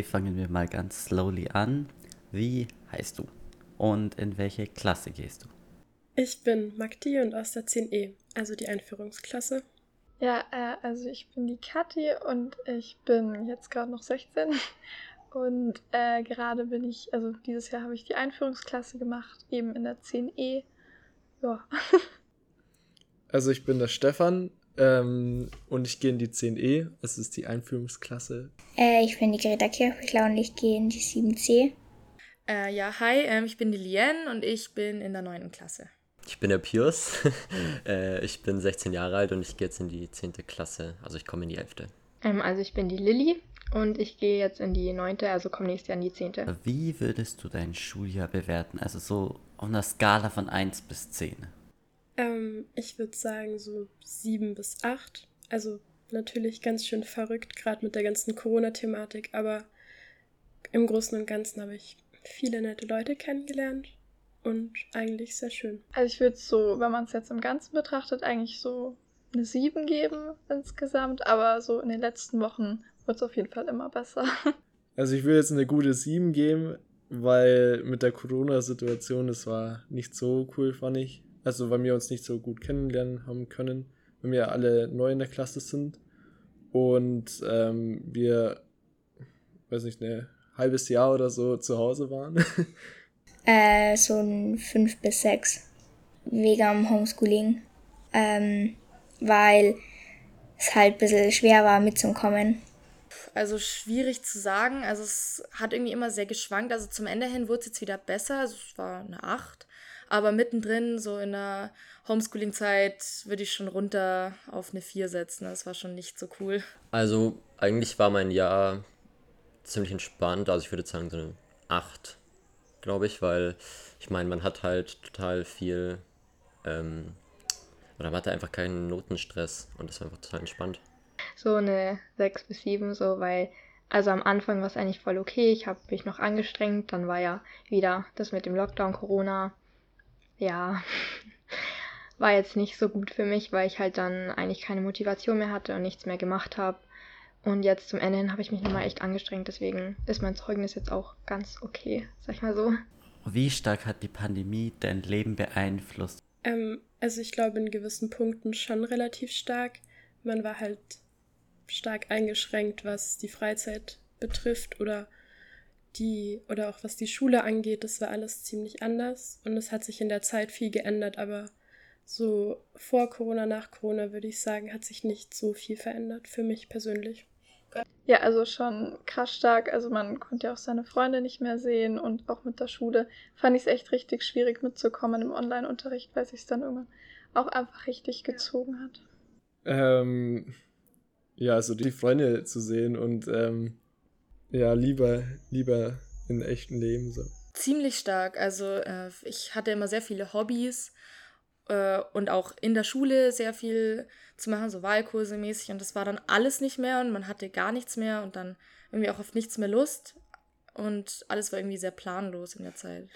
Okay, fangen wir mal ganz slowly an. Wie heißt du? Und in welche Klasse gehst du? Ich bin Magdi und aus der 10e, also die Einführungsklasse. Ja, äh, also ich bin die Kathi und ich bin jetzt gerade noch 16 und äh, gerade bin ich, also dieses Jahr habe ich die Einführungsklasse gemacht, eben in der 10e. Ja. Also ich bin der Stefan ähm, und ich gehe in die 10e, es ist die Einführungsklasse. Äh, ich bin die Greta Kirchbichler und ich gehe in die 7c. Äh, ja, hi, ähm, ich bin die Lien und ich bin in der 9. Klasse. Ich bin der Pius, äh, ich bin 16 Jahre alt und ich gehe jetzt in die 10. Klasse, also ich komme in die 11. Ähm, also ich bin die Lilly und ich gehe jetzt in die 9., also komme nächstes Jahr in die 10. Wie würdest du dein Schuljahr bewerten? Also so auf einer Skala von 1 bis 10. Ähm, ich würde sagen so 7 bis 8. Also natürlich ganz schön verrückt, gerade mit der ganzen Corona-Thematik, aber im Großen und Ganzen habe ich viele nette Leute kennengelernt und eigentlich sehr schön. Also ich würde so, wenn man es jetzt im Ganzen betrachtet, eigentlich so eine 7 geben insgesamt, aber so in den letzten Wochen wird es auf jeden Fall immer besser. Also ich würde jetzt eine gute 7 geben, weil mit der Corona-Situation, das war nicht so cool, fand ich. Also weil wir uns nicht so gut kennenlernen haben können, weil wir alle neu in der Klasse sind und ähm, wir, weiß nicht, ein halbes Jahr oder so zu Hause waren. Äh, so ein 5 bis 6. Wegen am Homeschooling. Ähm, weil es halt ein bisschen schwer war mitzukommen. Also schwierig zu sagen. Also es hat irgendwie immer sehr geschwankt. Also zum Ende hin wurde es jetzt wieder besser. Also es war eine 8. Aber mittendrin, so in der Homeschooling-Zeit, würde ich schon runter auf eine 4 setzen. Das war schon nicht so cool. Also eigentlich war mein Jahr ziemlich entspannt. Also ich würde sagen so eine 8 glaube ich, weil ich meine, man hat halt total viel, ähm, oder man hatte einfach keinen Notenstress und das war einfach total entspannt. So eine 6 bis 7, so, weil, also am Anfang war es eigentlich voll okay, ich habe mich noch angestrengt, dann war ja wieder das mit dem Lockdown, Corona, ja, war jetzt nicht so gut für mich, weil ich halt dann eigentlich keine Motivation mehr hatte und nichts mehr gemacht habe. Und jetzt zum Ende hin habe ich mich nochmal echt angestrengt, deswegen ist mein Zeugnis jetzt auch ganz okay, sag ich mal so. Wie stark hat die Pandemie dein Leben beeinflusst? Ähm, also ich glaube in gewissen Punkten schon relativ stark. Man war halt stark eingeschränkt, was die Freizeit betrifft oder die oder auch was die Schule angeht. Das war alles ziemlich anders und es hat sich in der Zeit viel geändert, aber so vor Corona, nach Corona würde ich sagen, hat sich nicht so viel verändert für mich persönlich. Ja, also schon krass stark. Also man konnte ja auch seine Freunde nicht mehr sehen und auch mit der Schule fand ich es echt richtig schwierig mitzukommen im Online-Unterricht, weil sich es dann irgendwann auch einfach richtig gezogen hat. Ähm, ja, also die Freunde zu sehen und ähm, ja, lieber, lieber in echten Leben so. Ziemlich stark. Also äh, ich hatte immer sehr viele Hobbys äh, und auch in der Schule sehr viel zu machen, so Wahlkurse mäßig. Und das war dann alles nicht mehr und man hatte gar nichts mehr und dann irgendwie auch auf nichts mehr Lust. Und alles war irgendwie sehr planlos in der Zeit.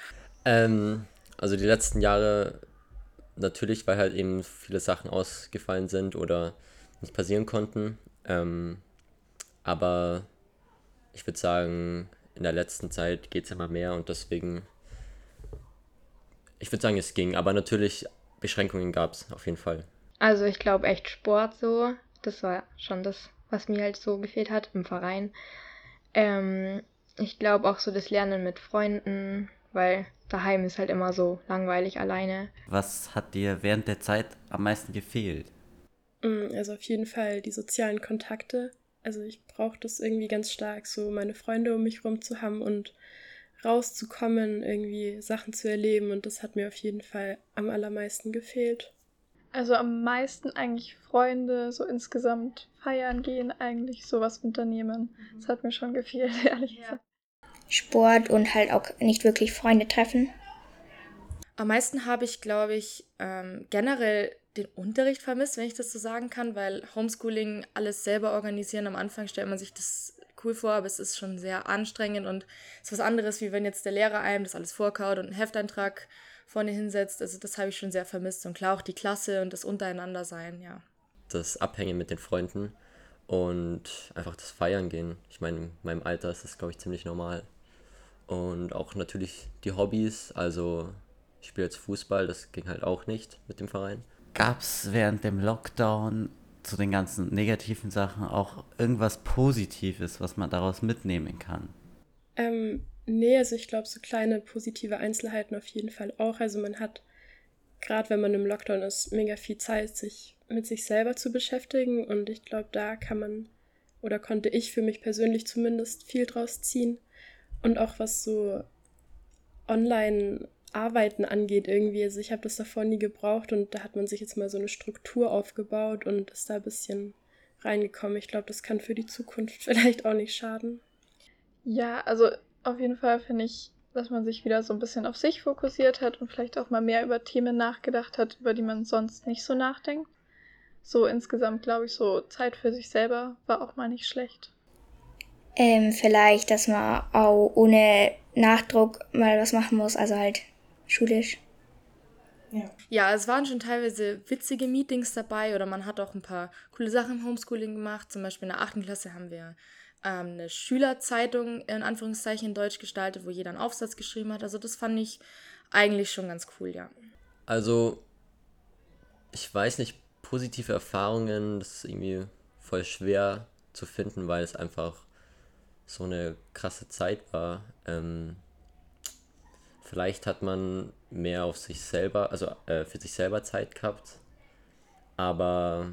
Ähm, also die letzten Jahre natürlich, weil halt eben viele Sachen ausgefallen sind oder nicht passieren konnten. Ähm, aber ich würde sagen, in der letzten Zeit geht es immer mehr und deswegen, ich würde sagen, es ging. Aber natürlich, Beschränkungen gab es auf jeden Fall. Also ich glaube echt Sport so. Das war schon das, was mir halt so gefehlt hat im Verein. Ähm, ich glaube auch so das Lernen mit Freunden, weil daheim ist halt immer so langweilig alleine. Was hat dir während der Zeit am meisten gefehlt? Mm, also auf jeden Fall die sozialen Kontakte. Also ich brauche das irgendwie ganz stark, so meine Freunde um mich rum zu haben und rauszukommen, irgendwie Sachen zu erleben. Und das hat mir auf jeden Fall am allermeisten gefehlt. Also am meisten eigentlich Freunde, so insgesamt feiern gehen, eigentlich sowas unternehmen. Das hat mir schon gefehlt, ehrlich gesagt. Sport und halt auch nicht wirklich Freunde treffen. Am meisten habe ich, glaube ich, ähm, generell den Unterricht vermisst, wenn ich das so sagen kann, weil Homeschooling alles selber organisieren. Am Anfang stellt man sich das cool vor, aber es ist schon sehr anstrengend und es ist was anderes, wie wenn jetzt der Lehrer einem das alles vorkaut und einen Hefteintrag vorne hinsetzt. Also das habe ich schon sehr vermisst. Und klar auch die Klasse und das Untereinander sein, ja. Das Abhängen mit den Freunden. und einfach das Feiern gehen. Ich meine, in meinem Alter ist das, glaube ich, ziemlich normal. Und auch natürlich die Hobbys, also ich spiele jetzt Fußball, das ging halt auch nicht mit dem Verein. Gab es während dem Lockdown zu den ganzen negativen Sachen auch irgendwas Positives, was man daraus mitnehmen kann? Ähm, nee, also ich glaube, so kleine positive Einzelheiten auf jeden Fall auch. Also man hat, gerade wenn man im Lockdown ist, mega viel Zeit, sich mit sich selber zu beschäftigen. Und ich glaube, da kann man oder konnte ich für mich persönlich zumindest viel draus ziehen. Und auch was so online Arbeiten angeht irgendwie. Also ich habe das davor nie gebraucht und da hat man sich jetzt mal so eine Struktur aufgebaut und ist da ein bisschen reingekommen. Ich glaube, das kann für die Zukunft vielleicht auch nicht schaden. Ja, also auf jeden Fall finde ich, dass man sich wieder so ein bisschen auf sich fokussiert hat und vielleicht auch mal mehr über Themen nachgedacht hat, über die man sonst nicht so nachdenkt. So insgesamt glaube ich, so Zeit für sich selber war auch mal nicht schlecht. Ähm, vielleicht, dass man auch ohne Nachdruck mal was machen muss, also halt schulisch. Ja. ja, es waren schon teilweise witzige Meetings dabei oder man hat auch ein paar coole Sachen im Homeschooling gemacht. Zum Beispiel in der achten Klasse haben wir ähm, eine Schülerzeitung in Anführungszeichen in Deutsch gestaltet, wo jeder einen Aufsatz geschrieben hat. Also das fand ich eigentlich schon ganz cool, ja. Also, ich weiß nicht, positive Erfahrungen, das ist irgendwie voll schwer zu finden, weil es einfach so eine krasse Zeit war. Ähm, Vielleicht hat man mehr auf sich selber, also äh, für sich selber Zeit gehabt. Aber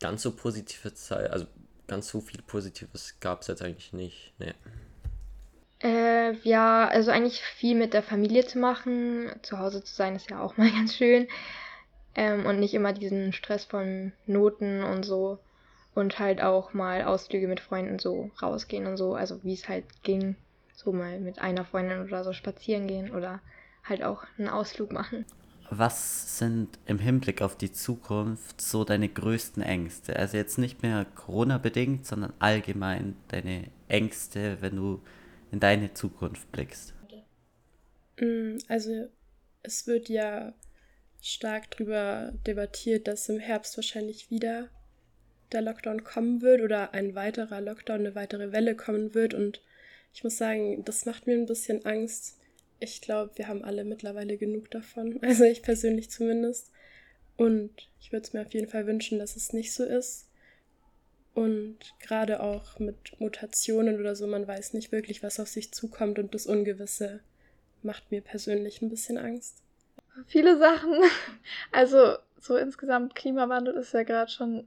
ganz so positive Zeit, also ganz so viel Positives gab es jetzt eigentlich nicht. Nee. Äh, ja, also eigentlich viel mit der Familie zu machen. Zu Hause zu sein ist ja auch mal ganz schön. Ähm, und nicht immer diesen Stress von Noten und so. Und halt auch mal Ausflüge mit Freunden so rausgehen und so. Also wie es halt ging so mal mit einer Freundin oder so spazieren gehen oder halt auch einen Ausflug machen. Was sind im Hinblick auf die Zukunft so deine größten Ängste? Also jetzt nicht mehr Corona-bedingt, sondern allgemein deine Ängste, wenn du in deine Zukunft blickst. Mm, also es wird ja stark darüber debattiert, dass im Herbst wahrscheinlich wieder der Lockdown kommen wird oder ein weiterer Lockdown, eine weitere Welle kommen wird und ich muss sagen, das macht mir ein bisschen Angst. Ich glaube, wir haben alle mittlerweile genug davon. Also ich persönlich zumindest. Und ich würde es mir auf jeden Fall wünschen, dass es nicht so ist. Und gerade auch mit Mutationen oder so, man weiß nicht wirklich, was auf sich zukommt und das Ungewisse macht mir persönlich ein bisschen Angst. Viele Sachen. Also so insgesamt Klimawandel ist ja gerade schon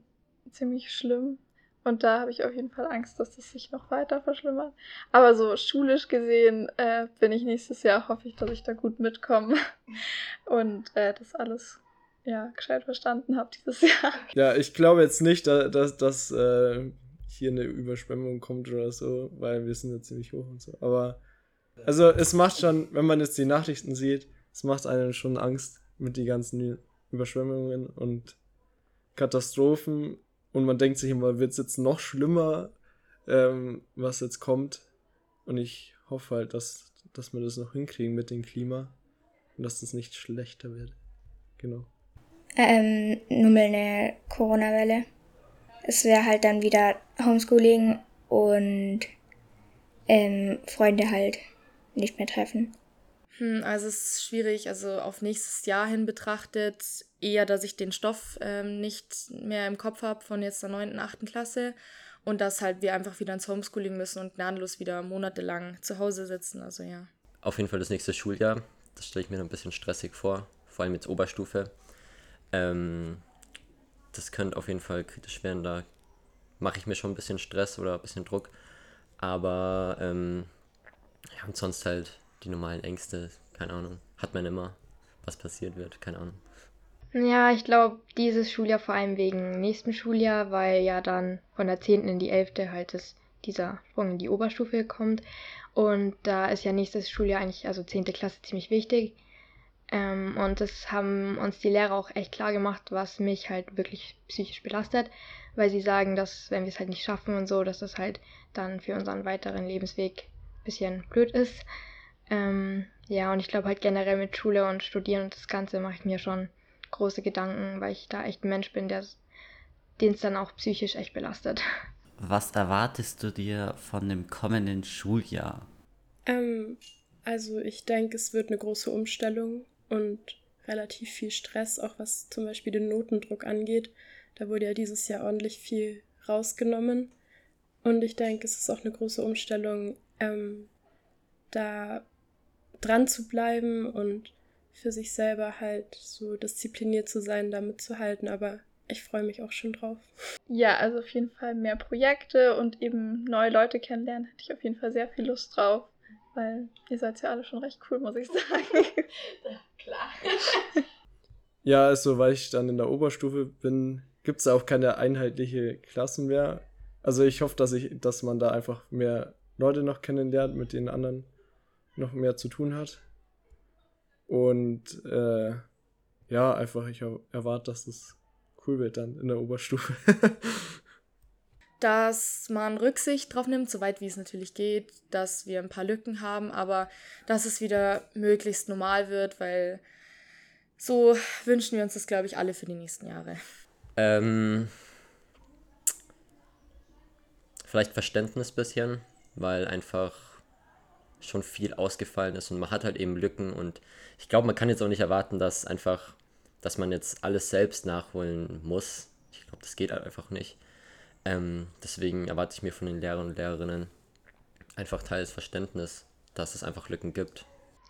ziemlich schlimm. Und da habe ich auf jeden Fall Angst, dass das sich noch weiter verschlimmert. Aber so schulisch gesehen äh, bin ich nächstes Jahr, hoffe ich, dass ich da gut mitkomme und äh, das alles ja gescheit verstanden habe dieses Jahr. Ja, ich glaube jetzt nicht, dass, dass, äh, hier eine Überschwemmung kommt oder so, weil wir sind ja ziemlich hoch und so. Aber also es macht schon, wenn man jetzt die Nachrichten sieht, es macht einen schon Angst mit den ganzen Überschwemmungen und Katastrophen und man denkt sich immer, wird es jetzt noch schlimmer, ähm, was jetzt kommt. Und ich hoffe halt, dass, dass wir das noch hinkriegen mit dem Klima und dass das nicht schlechter wird. Genau. Ähm, nur mal eine Corona-Welle. Es wäre halt dann wieder Homeschooling und ähm, Freunde halt nicht mehr treffen. Hm, also es ist schwierig, also auf nächstes Jahr hin betrachtet, eher, dass ich den Stoff ähm, nicht mehr im Kopf habe von jetzt der 9., 8. Klasse und dass halt wir einfach wieder ins Homeschooling müssen und gnadenlos wieder monatelang zu Hause sitzen, also ja. Auf jeden Fall das nächste Schuljahr, das stelle ich mir ein bisschen stressig vor, vor allem jetzt Oberstufe. Ähm, das könnte auf jeden Fall kritisch werden, da mache ich mir schon ein bisschen Stress oder ein bisschen Druck, aber ähm, ja, und sonst halt die normalen Ängste, keine Ahnung, hat man immer, was passiert wird, keine Ahnung. Ja, ich glaube, dieses Schuljahr vor allem wegen nächsten Schuljahr, weil ja dann von der 10. in die 11. halt das, dieser Sprung in die Oberstufe kommt. Und da ist ja nächstes Schuljahr eigentlich, also 10. Klasse, ziemlich wichtig. Ähm, und das haben uns die Lehrer auch echt klar gemacht, was mich halt wirklich psychisch belastet, weil sie sagen, dass wenn wir es halt nicht schaffen und so, dass das halt dann für unseren weiteren Lebensweg ein bisschen blöd ist. Ähm, ja, und ich glaube halt generell mit Schule und Studieren und das Ganze mache ich mir schon große Gedanken, weil ich da echt ein Mensch bin, der den es dann auch psychisch echt belastet. Was erwartest du dir von dem kommenden Schuljahr? Ähm, also ich denke, es wird eine große Umstellung und relativ viel Stress, auch was zum Beispiel den Notendruck angeht. Da wurde ja dieses Jahr ordentlich viel rausgenommen. Und ich denke, es ist auch eine große Umstellung, ähm, da dran zu bleiben und für sich selber halt so diszipliniert zu sein, da mitzuhalten. Aber ich freue mich auch schon drauf. Ja, also auf jeden Fall mehr Projekte und eben neue Leute kennenlernen, hätte ich auf jeden Fall sehr viel Lust drauf. Weil ihr seid ja alle schon recht cool, muss ich sagen. Klar. Ja, also weil ich dann in der Oberstufe bin, gibt es auch keine einheitliche Klassen mehr. Also ich hoffe, dass ich, dass man da einfach mehr Leute noch kennenlernt, mit denen anderen noch mehr zu tun hat. Und äh, ja, einfach, ich erwarte, dass es cool wird dann in der Oberstufe. dass man Rücksicht drauf nimmt, soweit wie es natürlich geht, dass wir ein paar Lücken haben, aber dass es wieder möglichst normal wird, weil so wünschen wir uns das, glaube ich, alle für die nächsten Jahre. Ähm, vielleicht Verständnis bisschen, weil einfach schon viel ausgefallen ist und man hat halt eben Lücken und ich glaube, man kann jetzt auch nicht erwarten, dass einfach, dass man jetzt alles selbst nachholen muss. Ich glaube, das geht halt einfach nicht. Ähm, deswegen erwarte ich mir von den Lehrern und Lehrerinnen einfach teils Verständnis, dass es einfach Lücken gibt.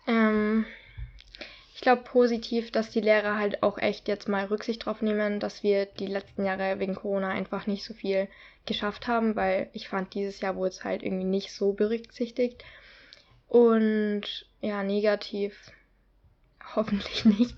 Ähm, ich glaube positiv, dass die Lehrer halt auch echt jetzt mal Rücksicht drauf nehmen, dass wir die letzten Jahre wegen Corona einfach nicht so viel geschafft haben, weil ich fand, dieses Jahr wurde es halt irgendwie nicht so berücksichtigt. Und ja, negativ hoffentlich nicht.